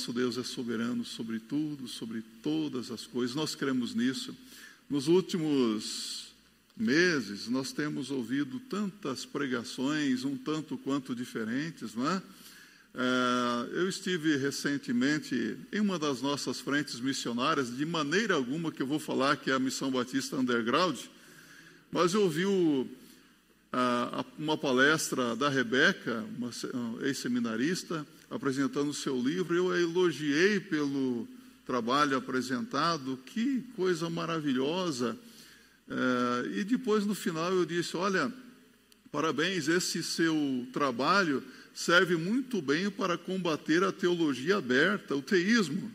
nosso Deus é soberano sobre tudo, sobre todas as coisas. Nós cremos nisso. Nos últimos meses, nós temos ouvido tantas pregações, um tanto quanto diferentes, não é? É, eu estive recentemente em uma das nossas frentes missionárias, de maneira alguma que eu vou falar que é a Missão Batista Underground, mas eu ouvi o, uma palestra da Rebeca, uma ex-seminarista, apresentando o seu livro. Eu a elogiei pelo trabalho apresentado, que coisa maravilhosa. É, e depois, no final, eu disse: Olha, parabéns, esse seu trabalho serve muito bem para combater a teologia aberta, o teísmo.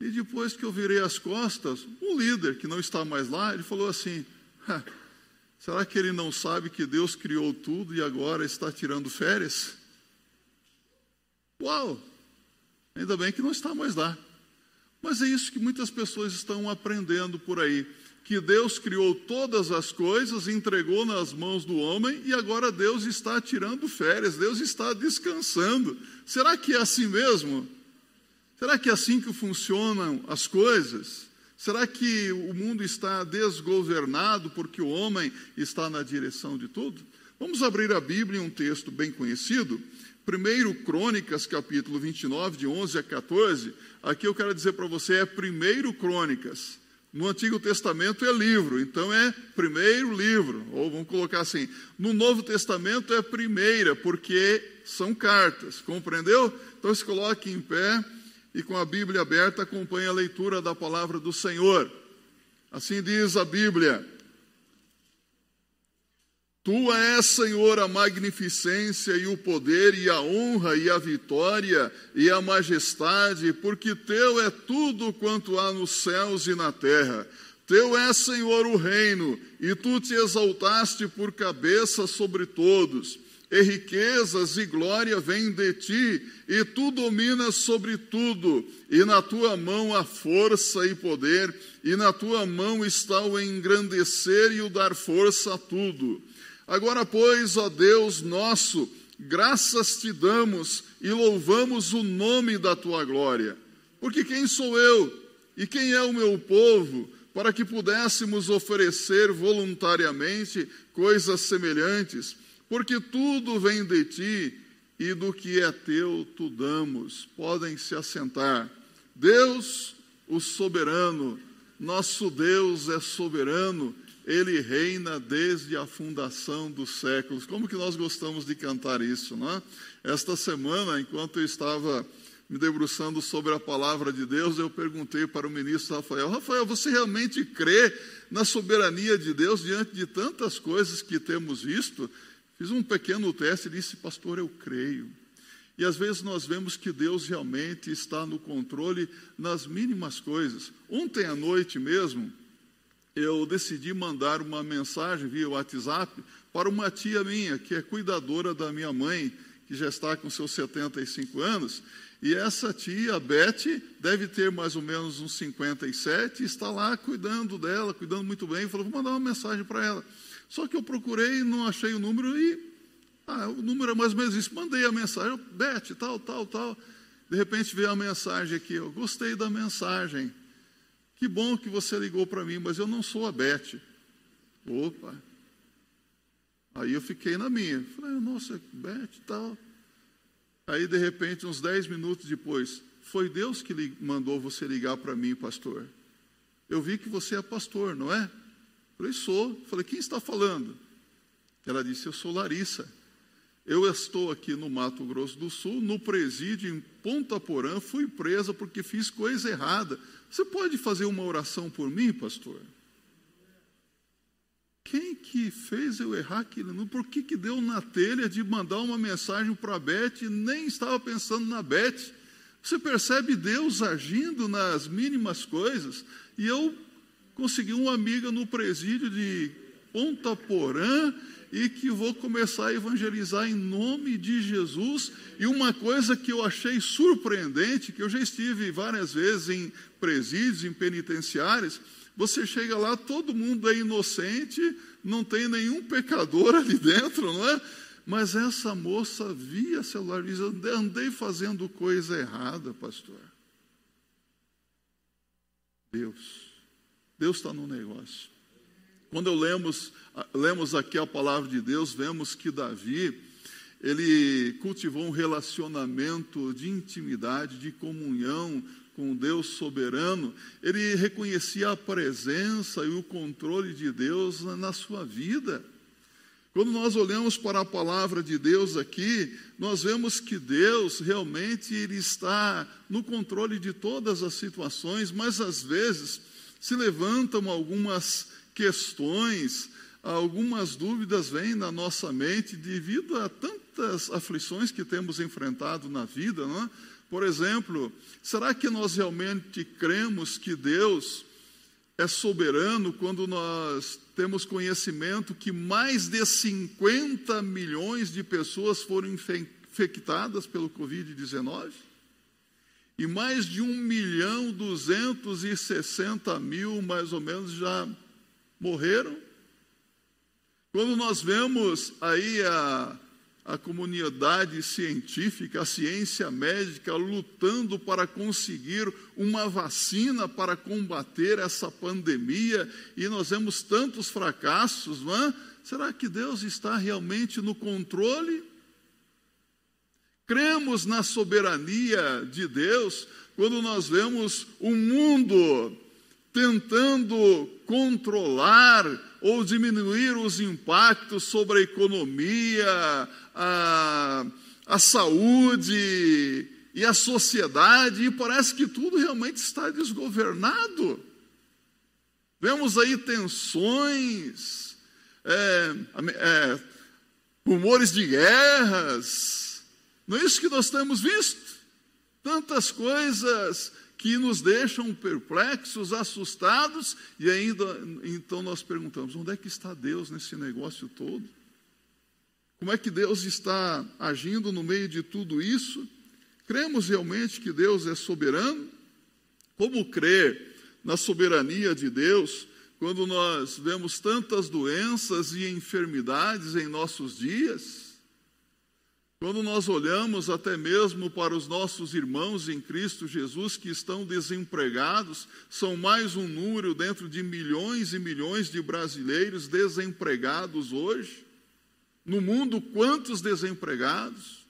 E depois que eu virei as costas, um líder que não está mais lá, ele falou assim: será que ele não sabe que Deus criou tudo e agora está tirando férias? Uau! Ainda bem que não está mais lá. Mas é isso que muitas pessoas estão aprendendo por aí que Deus criou todas as coisas, entregou nas mãos do homem e agora Deus está tirando férias, Deus está descansando. Será que é assim mesmo? Será que é assim que funcionam as coisas? Será que o mundo está desgovernado porque o homem está na direção de tudo? Vamos abrir a Bíblia em um texto bem conhecido, 1 Crônicas, capítulo 29, de 11 a 14. Aqui eu quero dizer para você, é 1 Crônicas. No Antigo Testamento é livro, então é primeiro livro, ou vamos colocar assim. No Novo Testamento é primeira, porque são cartas, compreendeu? Então se coloque em pé e com a Bíblia aberta acompanhe a leitura da palavra do Senhor. Assim diz a Bíblia: Tua és, Senhor, a magnificência e o poder e a honra e a vitória e a majestade, porque teu é tudo quanto há nos céus e na terra. Teu é, Senhor, o reino, e tu te exaltaste por cabeça sobre todos. E riquezas e glória vêm de ti, e tu dominas sobre tudo, e na tua mão há força e poder, e na tua mão está o engrandecer e o dar força a tudo. Agora, pois, ó Deus nosso, graças te damos e louvamos o nome da tua glória. Porque quem sou eu e quem é o meu povo para que pudéssemos oferecer voluntariamente coisas semelhantes? Porque tudo vem de ti e do que é teu tu damos. Podem se assentar. Deus, o soberano, nosso Deus é soberano ele reina desde a fundação dos séculos. Como que nós gostamos de cantar isso, não é? Esta semana, enquanto eu estava me debruçando sobre a palavra de Deus, eu perguntei para o ministro Rafael: Rafael, você realmente crê na soberania de Deus diante de tantas coisas que temos visto? Fiz um pequeno teste e disse: Pastor, eu creio. E às vezes nós vemos que Deus realmente está no controle nas mínimas coisas. Ontem à noite mesmo, eu decidi mandar uma mensagem via WhatsApp para uma tia minha, que é cuidadora da minha mãe, que já está com seus 75 anos. E essa tia, Beth, deve ter mais ou menos uns 57, e está lá cuidando dela, cuidando muito bem. Falou, vou mandar uma mensagem para ela. Só que eu procurei, não achei o número e. Ah, o número é mais ou menos isso. Mandei a mensagem, Beth, tal, tal, tal. De repente veio a mensagem aqui, eu gostei da mensagem. Que bom que você ligou para mim, mas eu não sou a Beth. Opa. Aí eu fiquei na minha. Falei, nossa, Beth tal. Aí, de repente, uns dez minutos depois, foi Deus que mandou você ligar para mim, pastor. Eu vi que você é pastor, não é? Falei, sou. Falei, quem está falando? Ela disse, eu sou Larissa. Eu estou aqui no Mato Grosso do Sul, no presídio em Ponta Porã, fui presa porque fiz coisa errada. Você pode fazer uma oração por mim, pastor? Quem que fez eu errar aquilo? Por que, que deu na telha de mandar uma mensagem para a Beth e nem estava pensando na Beth? Você percebe Deus agindo nas mínimas coisas? E eu consegui uma amiga no presídio de Ponta Porã e que vou começar a evangelizar em nome de Jesus. E uma coisa que eu achei surpreendente, que eu já estive várias vezes em presídios, em penitenciários, você chega lá, todo mundo é inocente, não tem nenhum pecador ali dentro, não é? mas essa moça via celular e diz: andei fazendo coisa errada, pastor. Deus, Deus está no negócio. Quando lemos, lemos aqui a palavra de Deus, vemos que Davi, ele cultivou um relacionamento de intimidade, de comunhão com Deus soberano, ele reconhecia a presença e o controle de Deus na sua vida. Quando nós olhamos para a palavra de Deus aqui, nós vemos que Deus realmente ele está no controle de todas as situações, mas às vezes se levantam algumas questões, algumas dúvidas vêm na nossa mente devido a tantas aflições que temos enfrentado na vida, não é? Por exemplo, será que nós realmente cremos que Deus é soberano quando nós temos conhecimento que mais de 50 milhões de pessoas foram infectadas pelo Covid-19? E mais de 1 milhão 260 mil, mais ou menos, já morreram? Quando nós vemos aí a a comunidade científica, a ciência médica lutando para conseguir uma vacina para combater essa pandemia e nós vemos tantos fracassos, não é? Será que Deus está realmente no controle? Cremos na soberania de Deus quando nós vemos o mundo tentando controlar ou diminuir os impactos sobre a economia, a, a saúde e a sociedade, e parece que tudo realmente está desgovernado. Vemos aí tensões, é, é, rumores de guerras, não é isso que nós temos visto? Tantas coisas que nos deixam perplexos, assustados, e ainda então nós perguntamos: onde é que está Deus nesse negócio todo? Como é que Deus está agindo no meio de tudo isso? Cremos realmente que Deus é soberano? Como crer na soberania de Deus quando nós vemos tantas doenças e enfermidades em nossos dias? Quando nós olhamos até mesmo para os nossos irmãos em Cristo Jesus que estão desempregados, são mais um número dentro de milhões e milhões de brasileiros desempregados hoje. No mundo, quantos desempregados,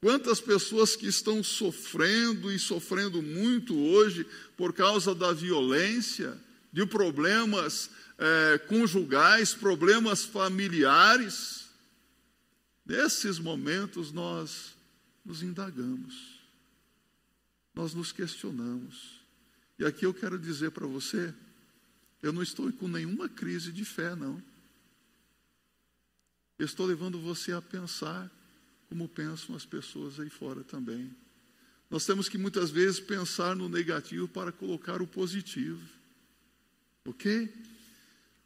quantas pessoas que estão sofrendo e sofrendo muito hoje por causa da violência, de problemas é, conjugais, problemas familiares. Nesses momentos nós nos indagamos, nós nos questionamos. E aqui eu quero dizer para você, eu não estou com nenhuma crise de fé, não. Eu estou levando você a pensar como pensam as pessoas aí fora também. Nós temos que muitas vezes pensar no negativo para colocar o positivo. Ok?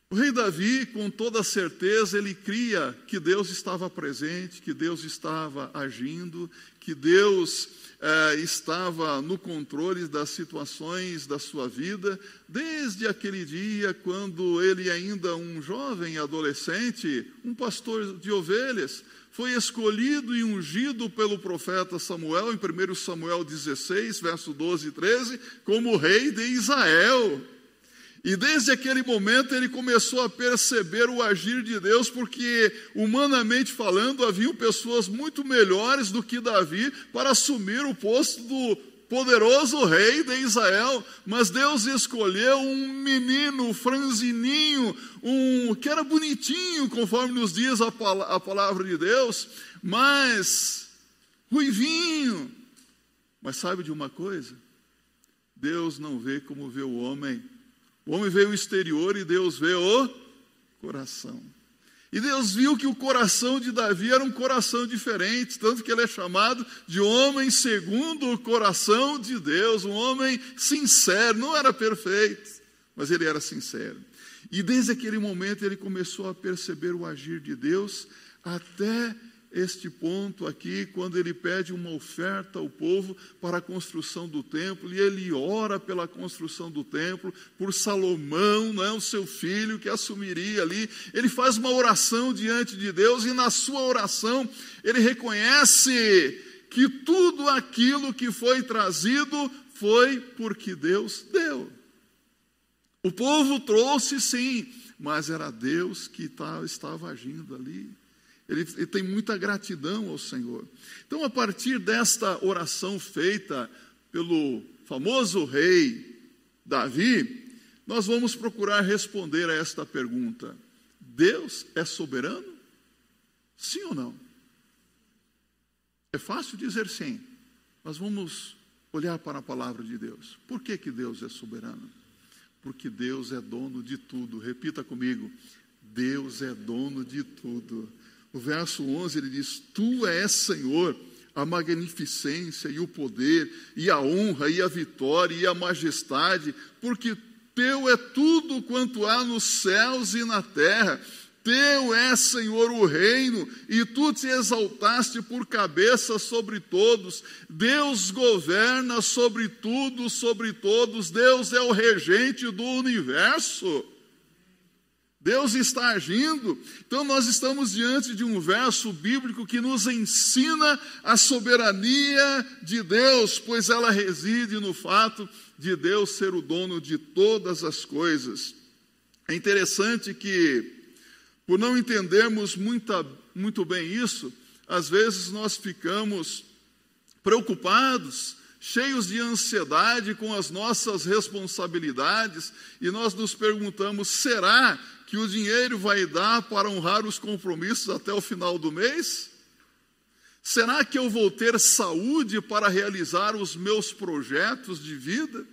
O rei Davi, com toda certeza, ele cria que Deus estava presente, que Deus estava agindo, que Deus eh, estava no controle das situações da sua vida, desde aquele dia quando ele, ainda um jovem adolescente, um pastor de ovelhas, foi escolhido e ungido pelo profeta Samuel, em 1 Samuel 16, verso 12 e 13, como rei de Israel. E desde aquele momento ele começou a perceber o agir de Deus, porque, humanamente falando, haviam pessoas muito melhores do que Davi para assumir o posto do poderoso rei de Israel, mas Deus escolheu um menino franzininho, um que era bonitinho, conforme nos diz a, a palavra de Deus, mas ruivinho. Mas sabe de uma coisa? Deus não vê como vê o homem o homem vê o exterior e Deus vê o coração. E Deus viu que o coração de Davi era um coração diferente, tanto que ele é chamado de homem segundo o coração de Deus, um homem sincero, não era perfeito, mas ele era sincero. E desde aquele momento ele começou a perceber o agir de Deus, até este ponto aqui, quando ele pede uma oferta ao povo para a construção do templo, e ele ora pela construção do templo, por Salomão, não é, o seu filho, que assumiria ali. Ele faz uma oração diante de Deus, e na sua oração ele reconhece que tudo aquilo que foi trazido foi porque Deus deu. O povo trouxe sim, mas era Deus que estava agindo ali. Ele, ele, tem muita gratidão ao Senhor. Então, a partir desta oração feita pelo famoso rei Davi, nós vamos procurar responder a esta pergunta: Deus é soberano? Sim ou não? É fácil dizer sim, mas vamos olhar para a palavra de Deus. Por que, que Deus é soberano? Porque Deus é dono de tudo. Repita comigo: Deus é dono de tudo. O verso 11 ele diz: Tu és Senhor, a magnificência e o poder, e a honra, e a vitória, e a majestade, porque teu é tudo quanto há nos céus e na terra. Teu é, Senhor, o reino, e tu te exaltaste por cabeça sobre todos. Deus governa sobre tudo, sobre todos. Deus é o regente do universo. Deus está agindo. Então, nós estamos diante de um verso bíblico que nos ensina a soberania de Deus, pois ela reside no fato de Deus ser o dono de todas as coisas. É interessante que por não entendermos muita, muito bem isso, às vezes nós ficamos preocupados, cheios de ansiedade com as nossas responsabilidades e nós nos perguntamos: será que o dinheiro vai dar para honrar os compromissos até o final do mês? Será que eu vou ter saúde para realizar os meus projetos de vida?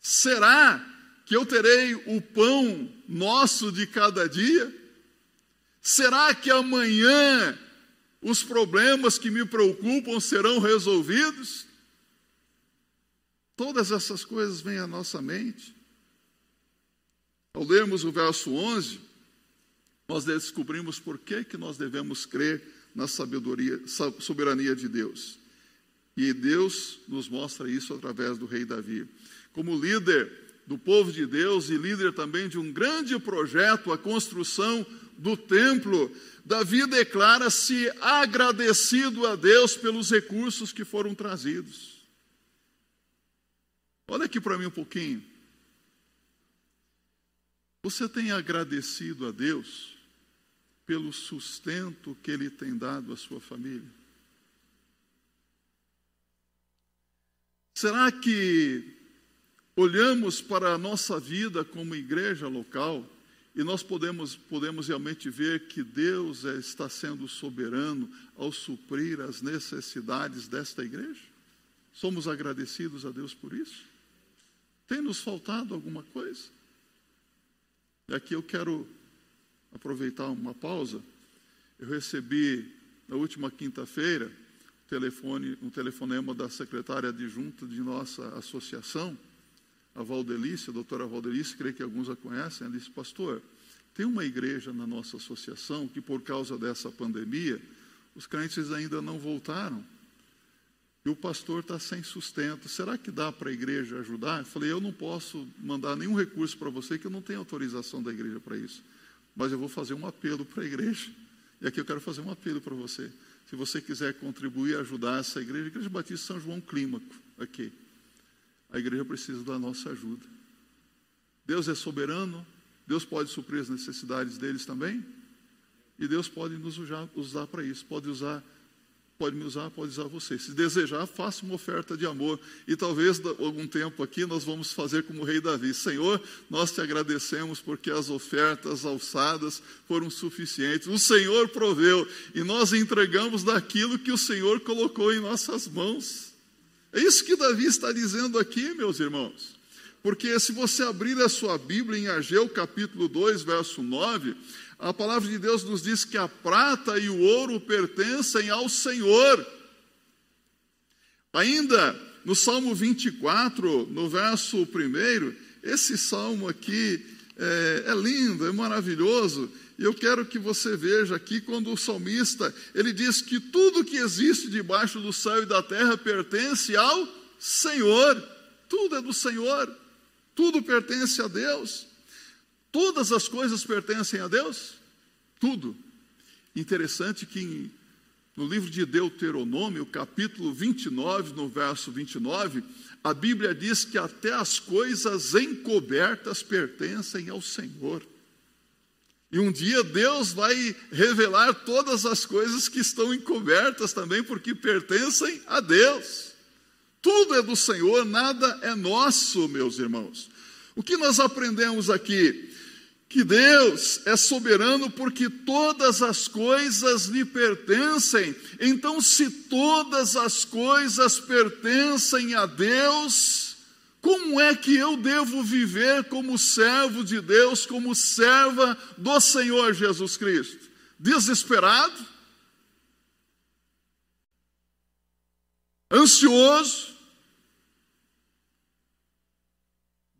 Será que eu terei o pão nosso de cada dia? Será que amanhã os problemas que me preocupam serão resolvidos? Todas essas coisas vêm à nossa mente. Ao lermos o verso 11, nós descobrimos por que, que nós devemos crer na sabedoria, soberania de Deus. E Deus nos mostra isso através do rei Davi. Como líder do povo de Deus e líder também de um grande projeto, a construção do templo, Davi declara-se agradecido a Deus pelos recursos que foram trazidos. Olha aqui para mim um pouquinho. Você tem agradecido a Deus pelo sustento que Ele tem dado à sua família? Será que olhamos para a nossa vida como igreja local e nós podemos, podemos realmente ver que Deus é, está sendo soberano ao suprir as necessidades desta igreja? Somos agradecidos a Deus por isso? Tem nos faltado alguma coisa? E aqui eu quero aproveitar uma pausa. Eu recebi na última quinta-feira telefone, um telefonema da secretária adjunta de nossa associação, a Valdelice, a doutora Valdelice, creio que alguns a conhecem, ela disse, pastor, tem uma igreja na nossa associação que por causa dessa pandemia, os crentes ainda não voltaram. E o pastor está sem sustento. Será que dá para a igreja ajudar? Eu falei, eu não posso mandar nenhum recurso para você, que eu não tenho autorização da igreja para isso. Mas eu vou fazer um apelo para a igreja. E aqui eu quero fazer um apelo para você. Se você quiser contribuir ajudar essa igreja, a Igreja Batista São João Clímaco, aqui a igreja precisa da nossa ajuda. Deus é soberano, Deus pode suprir as necessidades deles também, e Deus pode nos usar, usar para isso, pode usar, pode me usar, pode usar você. Se desejar, faça uma oferta de amor, e talvez algum tempo aqui nós vamos fazer como o rei Davi: Senhor, nós te agradecemos porque as ofertas alçadas foram suficientes, o Senhor proveu, e nós entregamos daquilo que o Senhor colocou em nossas mãos. É isso que Davi está dizendo aqui, meus irmãos. Porque se você abrir a sua Bíblia em Ageu capítulo 2, verso 9, a palavra de Deus nos diz que a prata e o ouro pertencem ao Senhor. Ainda no Salmo 24, no verso 1, esse salmo aqui é, é lindo, é maravilhoso. E eu quero que você veja aqui quando o salmista, ele diz que tudo que existe debaixo do céu e da terra pertence ao Senhor. Tudo é do Senhor. Tudo pertence a Deus. Todas as coisas pertencem a Deus? Tudo. Interessante que no livro de Deuteronômio, capítulo 29, no verso 29, a Bíblia diz que até as coisas encobertas pertencem ao Senhor. E um dia Deus vai revelar todas as coisas que estão encobertas também, porque pertencem a Deus. Tudo é do Senhor, nada é nosso, meus irmãos. O que nós aprendemos aqui? Que Deus é soberano porque todas as coisas lhe pertencem. Então, se todas as coisas pertencem a Deus, como é que eu devo viver como servo de Deus, como serva do Senhor Jesus Cristo? Desesperado? Ansioso?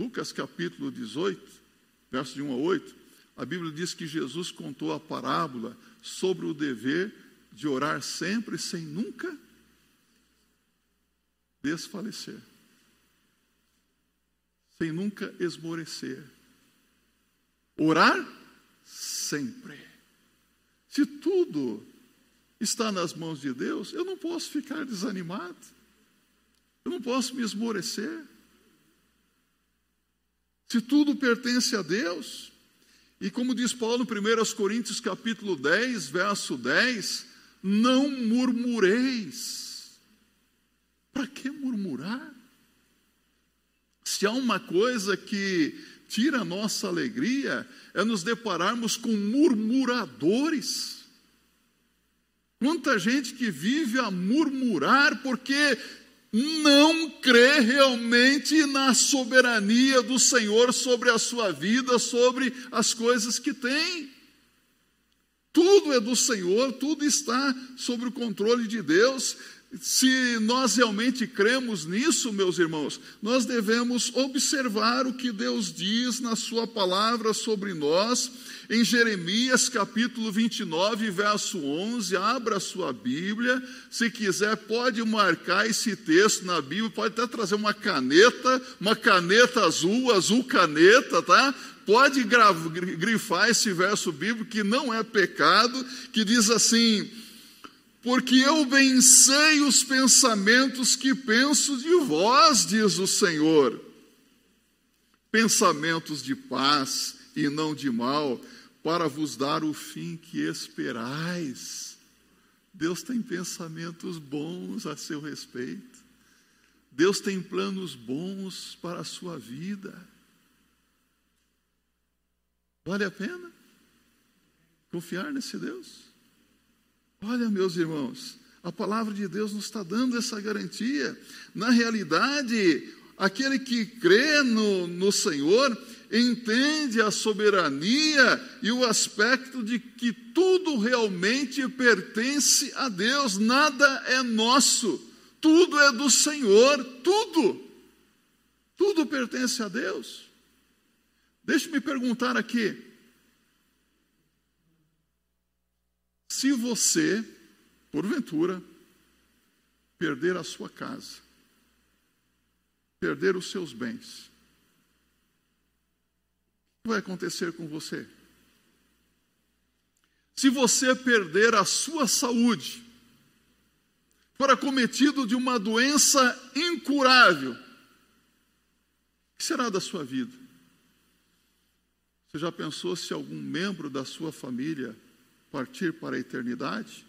Lucas capítulo 18, versos de 1 a 8, a Bíblia diz que Jesus contou a parábola sobre o dever de orar sempre sem nunca desfalecer sem nunca esmorecer. Orar sempre. Se tudo está nas mãos de Deus, eu não posso ficar desanimado. Eu não posso me esmorecer. Se tudo pertence a Deus, e como diz Paulo em 1 Coríntios capítulo 10, verso 10, não murmureis. Para que murmurar? Se há uma coisa que tira a nossa alegria, é nos depararmos com murmuradores. Quanta gente que vive a murmurar porque não crê realmente na soberania do Senhor sobre a sua vida, sobre as coisas que tem. Tudo é do Senhor, tudo está sob o controle de Deus. Se nós realmente cremos nisso, meus irmãos, nós devemos observar o que Deus diz na Sua palavra sobre nós, em Jeremias capítulo 29, verso 11. Abra a sua Bíblia, se quiser, pode marcar esse texto na Bíblia, pode até trazer uma caneta, uma caneta azul, azul caneta, tá? Pode grifar esse verso bíblico que não é pecado, que diz assim porque eu bem os pensamentos que penso de vós, diz o Senhor. Pensamentos de paz e não de mal, para vos dar o fim que esperais. Deus tem pensamentos bons a seu respeito. Deus tem planos bons para a sua vida. Vale a pena confiar nesse Deus? Olha, meus irmãos, a palavra de Deus nos está dando essa garantia. Na realidade, aquele que crê no, no Senhor entende a soberania e o aspecto de que tudo realmente pertence a Deus, nada é nosso, tudo é do Senhor, tudo, tudo pertence a Deus. Deixe-me perguntar aqui: Se você, porventura, perder a sua casa, perder os seus bens, o que vai acontecer com você? Se você perder a sua saúde, for acometido de uma doença incurável, o que será da sua vida? Você já pensou se algum membro da sua família partir para a eternidade,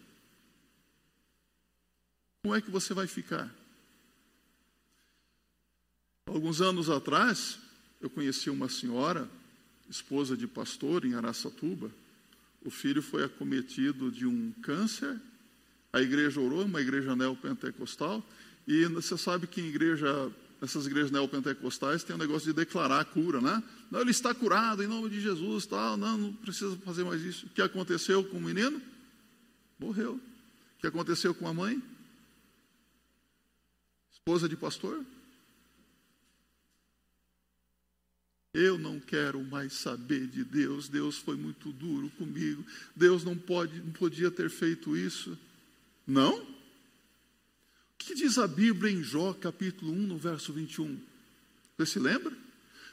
como é que você vai ficar? Alguns anos atrás, eu conheci uma senhora, esposa de pastor em Araçatuba. O filho foi acometido de um câncer. A igreja orou, uma igreja neopentecostal. E você sabe que em igreja nessas igrejas neopentecostais tem um negócio de declarar a cura, né? Não, ele está curado em nome de Jesus, tal, não, não precisa fazer mais isso. O que aconteceu com o menino? Morreu. O que aconteceu com a mãe? Esposa de pastor? Eu não quero mais saber de Deus. Deus foi muito duro comigo. Deus não pode, não podia ter feito isso. Não? Que diz a Bíblia em Jó, capítulo 1, no verso 21? Você se lembra?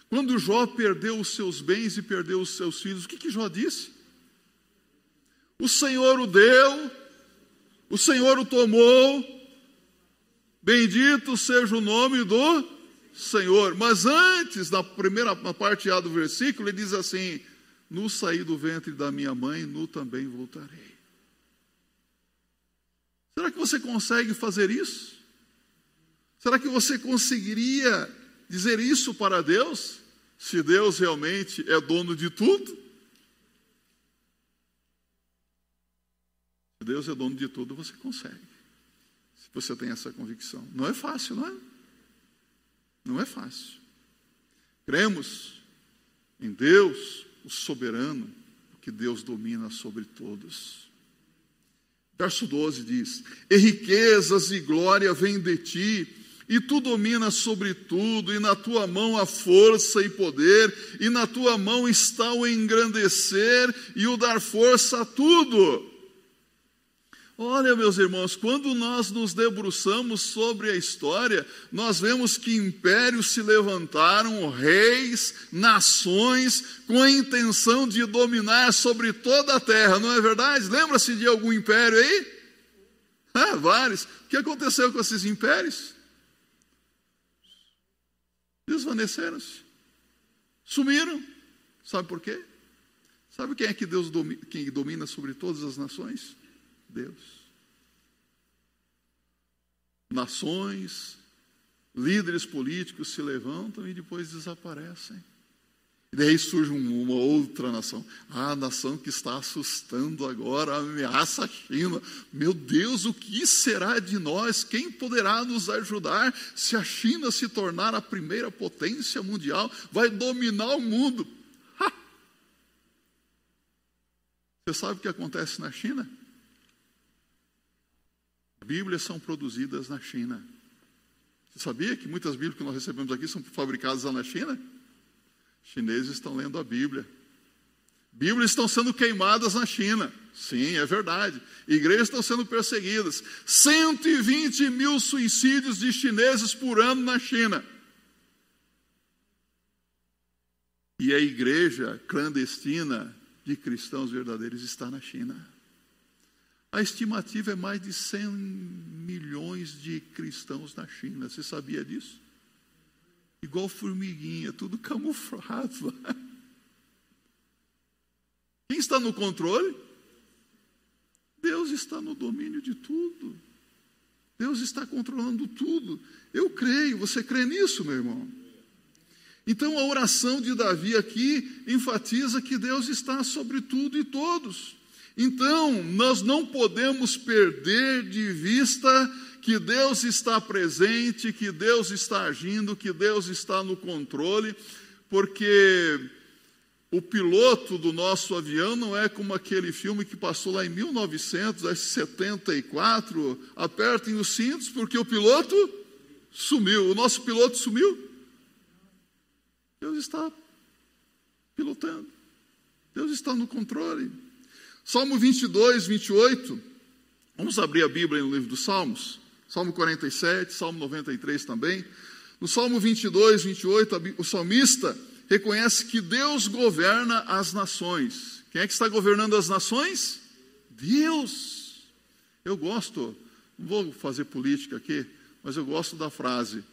Quando Jó perdeu os seus bens e perdeu os seus filhos, o que, que Jó disse? O Senhor o deu, o Senhor o tomou, bendito seja o nome do Senhor. Mas antes, na primeira na parte A do versículo, ele diz assim: No saí do ventre da minha mãe, no também voltarei. Que você consegue fazer isso? Será que você conseguiria dizer isso para Deus? Se Deus realmente é dono de tudo? Se Deus é dono de tudo, você consegue. Se você tem essa convicção. Não é fácil, não é? Não é fácil. Cremos em Deus, o soberano, porque Deus domina sobre todos. Verso 12 diz: E riquezas e glória vêm de ti, e tu dominas sobre tudo, e na tua mão há força e poder, e na tua mão está o engrandecer e o dar força a tudo. Olha, meus irmãos, quando nós nos debruçamos sobre a história, nós vemos que impérios se levantaram, reis, nações, com a intenção de dominar sobre toda a terra, não é verdade? Lembra-se de algum império aí? Ah, vários. O que aconteceu com esses impérios? Desvaneceram-se, sumiram. Sabe por quê? Sabe quem é que Deus domina, quem domina sobre todas as nações? Deus. Nações, líderes políticos se levantam e depois desaparecem. E daí surge uma outra nação. Ah, a nação que está assustando agora, ameaça a China. Meu Deus, o que será de nós? Quem poderá nos ajudar se a China se tornar a primeira potência mundial? Vai dominar o mundo. Ha! Você sabe o que acontece na China? Bíblias são produzidas na China. Você sabia que muitas Bíblias que nós recebemos aqui são fabricadas lá na China? Chineses estão lendo a Bíblia. Bíblias estão sendo queimadas na China. Sim, é verdade. Igrejas estão sendo perseguidas. 120 mil suicídios de chineses por ano na China. E a igreja clandestina de cristãos verdadeiros está na China. A estimativa é mais de 100 milhões de cristãos na China. Você sabia disso? Igual formiguinha, tudo camuflado. Quem está no controle? Deus está no domínio de tudo. Deus está controlando tudo. Eu creio, você crê nisso, meu irmão? Então a oração de Davi aqui enfatiza que Deus está sobre tudo e todos. Então, nós não podemos perder de vista que Deus está presente, que Deus está agindo, que Deus está no controle, porque o piloto do nosso avião não é como aquele filme que passou lá em 1974, apertem os cintos porque o piloto sumiu. O nosso piloto sumiu. Deus está pilotando. Deus está no controle. Salmo 22, 28. Vamos abrir a Bíblia no livro dos Salmos. Salmo 47, Salmo 93 também. No Salmo 22, 28, o salmista reconhece que Deus governa as nações. Quem é que está governando as nações? Deus. Eu gosto, não vou fazer política aqui, mas eu gosto da frase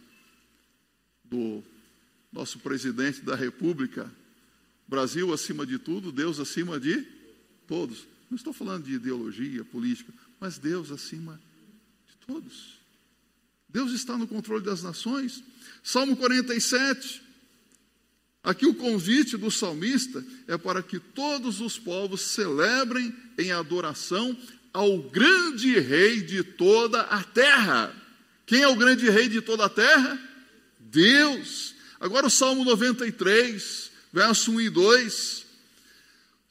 do nosso presidente da República: Brasil acima de tudo, Deus acima de todos. Não estou falando de ideologia política, mas Deus acima de todos. Deus está no controle das nações. Salmo 47. Aqui o convite do salmista é para que todos os povos celebrem em adoração ao grande rei de toda a terra. Quem é o grande rei de toda a terra? Deus. Agora o Salmo 93, verso 1 e 2.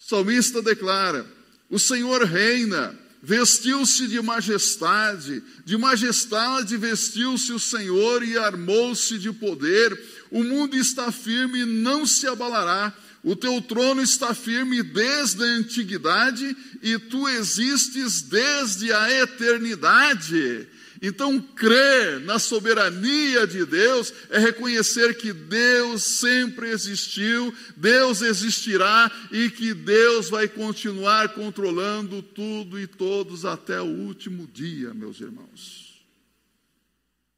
Salmista declara: O Senhor reina, vestiu-se de majestade, de majestade vestiu-se o Senhor e armou-se de poder. O mundo está firme e não se abalará. O teu trono está firme desde a antiguidade e tu existes desde a eternidade. Então, crer na soberania de Deus é reconhecer que Deus sempre existiu, Deus existirá e que Deus vai continuar controlando tudo e todos até o último dia, meus irmãos.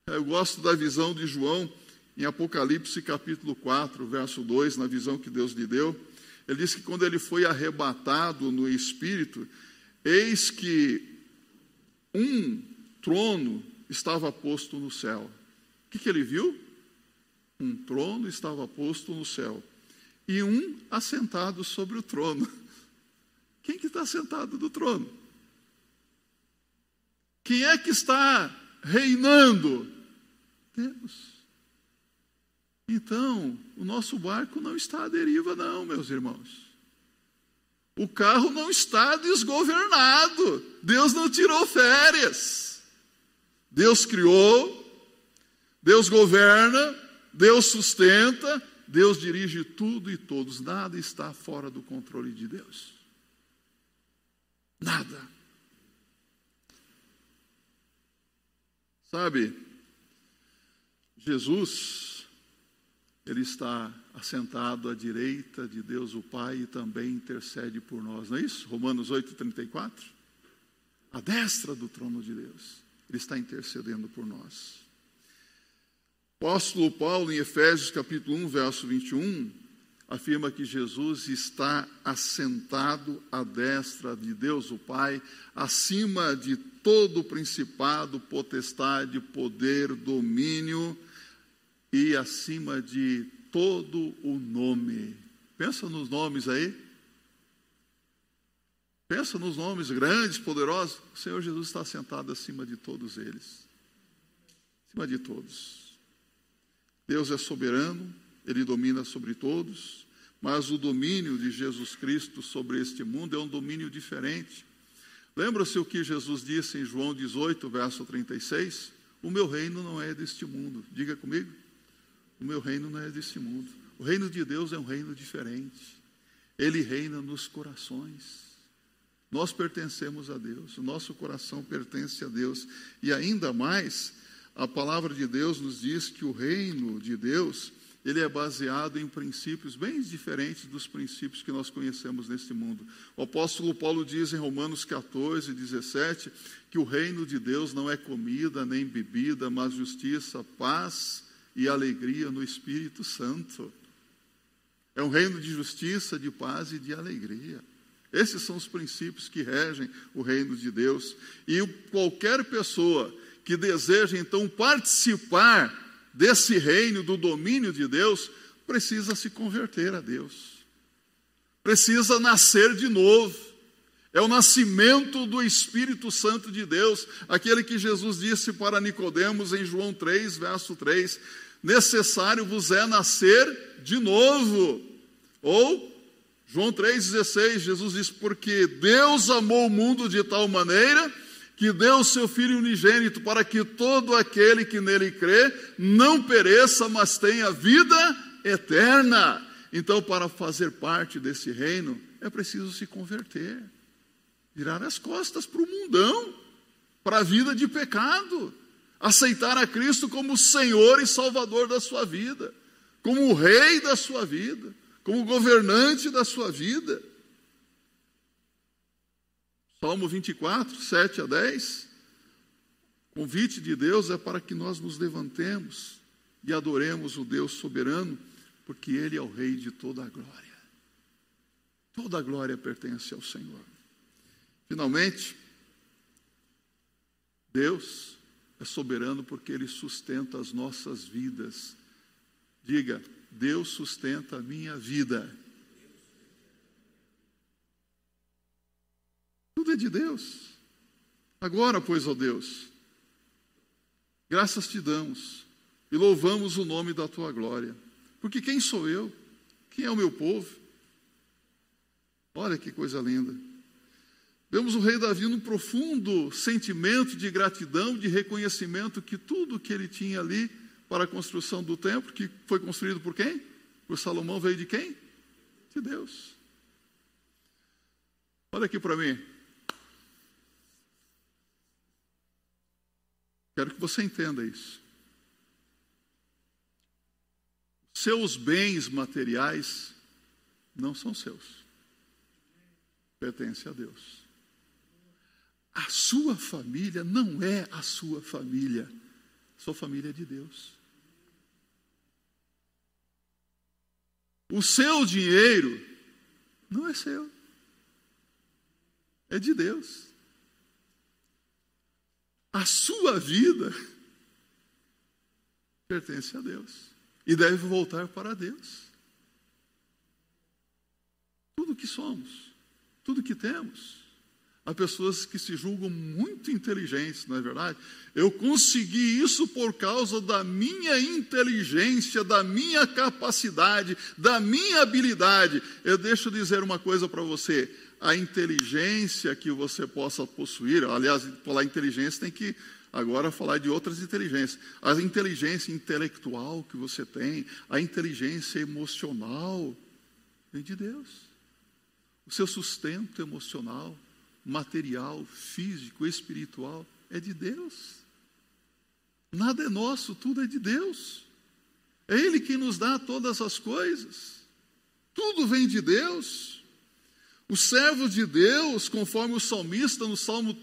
Eu gosto da visão de João em Apocalipse capítulo 4, verso 2, na visão que Deus lhe deu. Ele diz que quando ele foi arrebatado no espírito, eis que um trono estava posto no céu. O que, que ele viu? Um trono estava posto no céu e um assentado sobre o trono. Quem que está sentado no trono? Quem é que está reinando? Deus. Então, o nosso barco não está à deriva, não, meus irmãos. O carro não está desgovernado. Deus não tirou férias. Deus criou, Deus governa, Deus sustenta, Deus dirige tudo e todos. Nada está fora do controle de Deus. Nada. Sabe, Jesus, Ele está assentado à direita de Deus o Pai e também intercede por nós, não é isso? Romanos 8,34. A destra do trono de Deus. Ele está intercedendo por nós. O apóstolo Paulo, em Efésios capítulo 1, verso 21, afirma que Jesus está assentado à destra de Deus o Pai, acima de todo principado, potestade, poder, domínio e acima de todo o nome. Pensa nos nomes aí. Pensa nos nomes grandes, poderosos. O Senhor Jesus está sentado acima de todos eles. Acima de todos. Deus é soberano, ele domina sobre todos, mas o domínio de Jesus Cristo sobre este mundo é um domínio diferente. Lembra-se o que Jesus disse em João 18, verso 36? O meu reino não é deste mundo. Diga comigo. O meu reino não é deste mundo. O reino de Deus é um reino diferente. Ele reina nos corações. Nós pertencemos a Deus, o nosso coração pertence a Deus. E ainda mais, a palavra de Deus nos diz que o reino de Deus, ele é baseado em princípios bem diferentes dos princípios que nós conhecemos neste mundo. O apóstolo Paulo diz em Romanos 14, 17, que o reino de Deus não é comida nem bebida, mas justiça, paz e alegria no Espírito Santo. É um reino de justiça, de paz e de alegria. Esses são os princípios que regem o reino de Deus. E qualquer pessoa que deseja então participar desse reino, do domínio de Deus, precisa se converter a Deus. Precisa nascer de novo. É o nascimento do Espírito Santo de Deus, aquele que Jesus disse para Nicodemos em João 3, verso 3: necessário vos é nascer de novo. Ou João 3,16, Jesus diz: Porque Deus amou o mundo de tal maneira que deu o seu Filho unigênito para que todo aquele que nele crê não pereça, mas tenha vida eterna. Então, para fazer parte desse reino, é preciso se converter, virar as costas para o mundão, para a vida de pecado, aceitar a Cristo como Senhor e Salvador da sua vida, como o Rei da sua vida como governante da sua vida. Salmo 24, 7 a 10. O convite de Deus é para que nós nos levantemos e adoremos o Deus soberano, porque Ele é o Rei de toda a glória. Toda a glória pertence ao Senhor. Finalmente, Deus é soberano porque Ele sustenta as nossas vidas. Diga, Deus sustenta a minha vida. Tudo é de Deus. Agora, pois, ó Deus, graças te damos e louvamos o nome da tua glória. Porque quem sou eu? Quem é o meu povo? Olha que coisa linda. Vemos o rei Davi num profundo sentimento de gratidão, de reconhecimento que tudo que ele tinha ali para a construção do templo, que foi construído por quem? Por Salomão veio de quem? De Deus. Olha aqui para mim. Quero que você entenda isso. Seus bens materiais não são seus. Pertence a Deus. A sua família não é a sua família. Sua família é de Deus. O seu dinheiro não é seu. É de Deus. A sua vida pertence a Deus e deve voltar para Deus. Tudo que somos, tudo que temos, Há pessoas que se julgam muito inteligentes, não é verdade? Eu consegui isso por causa da minha inteligência, da minha capacidade, da minha habilidade. Eu deixo dizer uma coisa para você: a inteligência que você possa possuir, aliás, falar inteligência tem que agora falar de outras inteligências. A inteligência intelectual que você tem, a inteligência emocional, vem de Deus. O seu sustento emocional material, físico, espiritual, é de Deus. Nada é nosso, tudo é de Deus. É Ele que nos dá todas as coisas. Tudo vem de Deus. Os servos de Deus, conforme o salmista no Salmo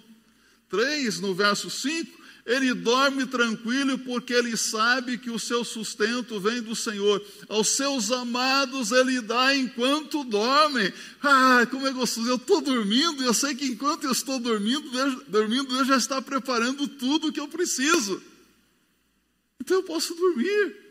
3, no verso 5, ele dorme tranquilo porque ele sabe que o seu sustento vem do Senhor. Aos seus amados ele dá enquanto dormem. Ah, como é gostoso! Eu estou dormindo e eu sei que enquanto eu estou dormindo, Deus, dormindo, Deus já está preparando tudo o que eu preciso. Então eu posso dormir.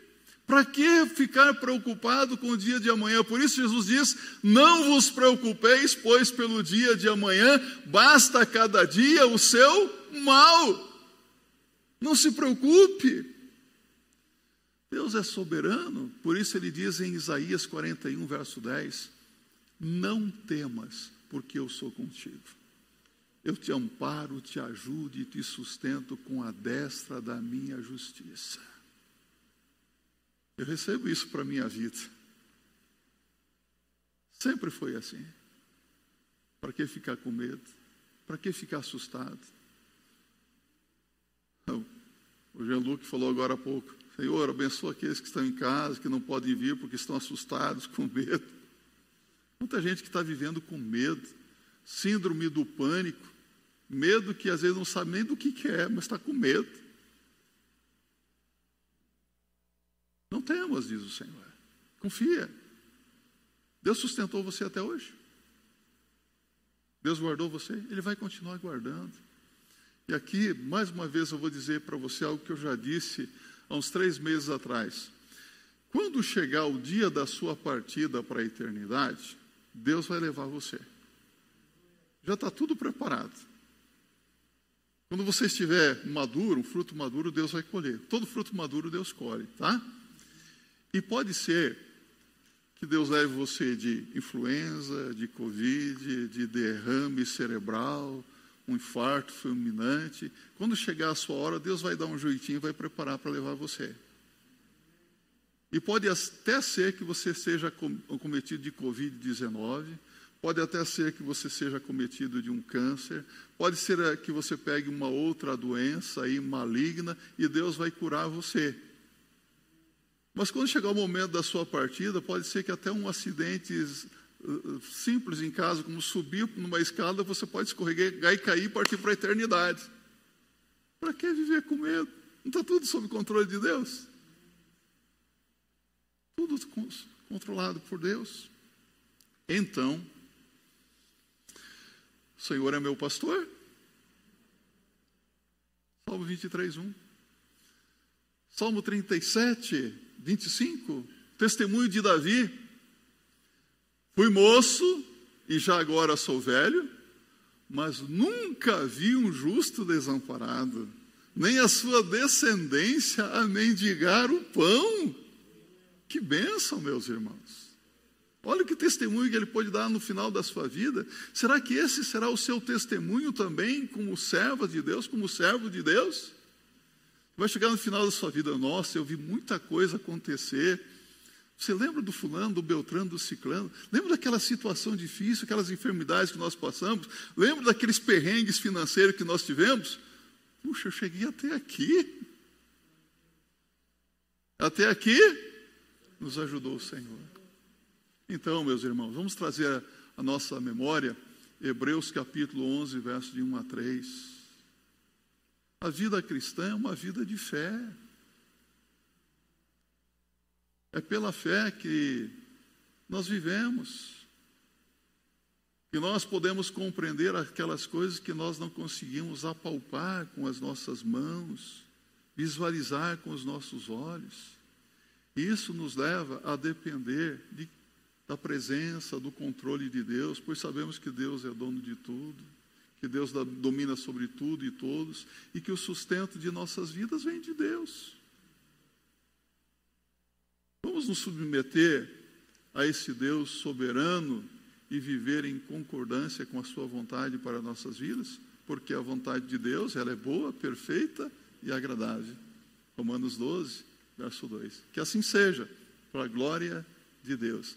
Para que ficar preocupado com o dia de amanhã? Por isso Jesus diz: Não vos preocupeis, pois pelo dia de amanhã basta cada dia o seu mal. Não se preocupe. Deus é soberano, por isso ele diz em Isaías 41, verso 10: Não temas, porque eu sou contigo. Eu te amparo, te ajudo e te sustento com a destra da minha justiça. Eu recebo isso para a minha vida. Sempre foi assim. Para que ficar com medo? Para que ficar assustado? O Jean-Luc falou agora há pouco. Senhor, abençoa aqueles que estão em casa, que não podem vir porque estão assustados, com medo. Muita gente que está vivendo com medo, síndrome do pânico, medo que às vezes não sabe nem do que, que é, mas está com medo. Não temas, diz o Senhor. Confia. Deus sustentou você até hoje. Deus guardou você, Ele vai continuar guardando. E aqui, mais uma vez, eu vou dizer para você algo que eu já disse há uns três meses atrás. Quando chegar o dia da sua partida para a eternidade, Deus vai levar você. Já está tudo preparado. Quando você estiver maduro, fruto maduro, Deus vai colher. Todo fruto maduro Deus colhe, tá? E pode ser que Deus leve você de influenza, de covid, de derrame cerebral, um infarto fulminante. Quando chegar a sua hora, Deus vai dar um jeitinho e vai preparar para levar você. E pode até ser que você seja cometido de Covid-19, pode até ser que você seja cometido de um câncer, pode ser eh, que você pegue uma outra doença aí maligna e Deus vai curar você. Mas quando chegar o momento da sua partida, pode ser que até um acidente simples em casa, como subir numa escada, você pode escorregar e cair e partir para a eternidade. Para que viver com medo? Não está tudo sob controle de Deus? Tudo controlado por Deus. Então, o Senhor é meu pastor. Salmo 23, 1. Salmo 37, 25. Testemunho de Davi. Fui moço e já agora sou velho, mas nunca vi um justo desamparado, nem a sua descendência a mendigar o pão. Que bênção, meus irmãos. Olha que testemunho que ele pode dar no final da sua vida. Será que esse será o seu testemunho também, como servo de Deus, como servo de Deus? Vai chegar no final da sua vida, nossa, eu vi muita coisa acontecer. Você lembra do fulano, do Beltrano, do Ciclano? Lembra daquela situação difícil, aquelas enfermidades que nós passamos? Lembra daqueles perrengues financeiros que nós tivemos? Puxa, eu cheguei até aqui. Até aqui nos ajudou o Senhor. Então, meus irmãos, vamos trazer a nossa memória Hebreus capítulo 11, verso de 1 a 3. A vida cristã é uma vida de fé. É pela fé que nós vivemos, que nós podemos compreender aquelas coisas que nós não conseguimos apalpar com as nossas mãos, visualizar com os nossos olhos. Isso nos leva a depender de, da presença, do controle de Deus, pois sabemos que Deus é dono de tudo, que Deus domina sobre tudo e todos, e que o sustento de nossas vidas vem de Deus. Vamos nos submeter a esse Deus soberano e viver em concordância com a sua vontade para nossas vidas, porque a vontade de Deus, ela é boa, perfeita e agradável. Romanos 12, verso 2. Que assim seja, para a glória de Deus.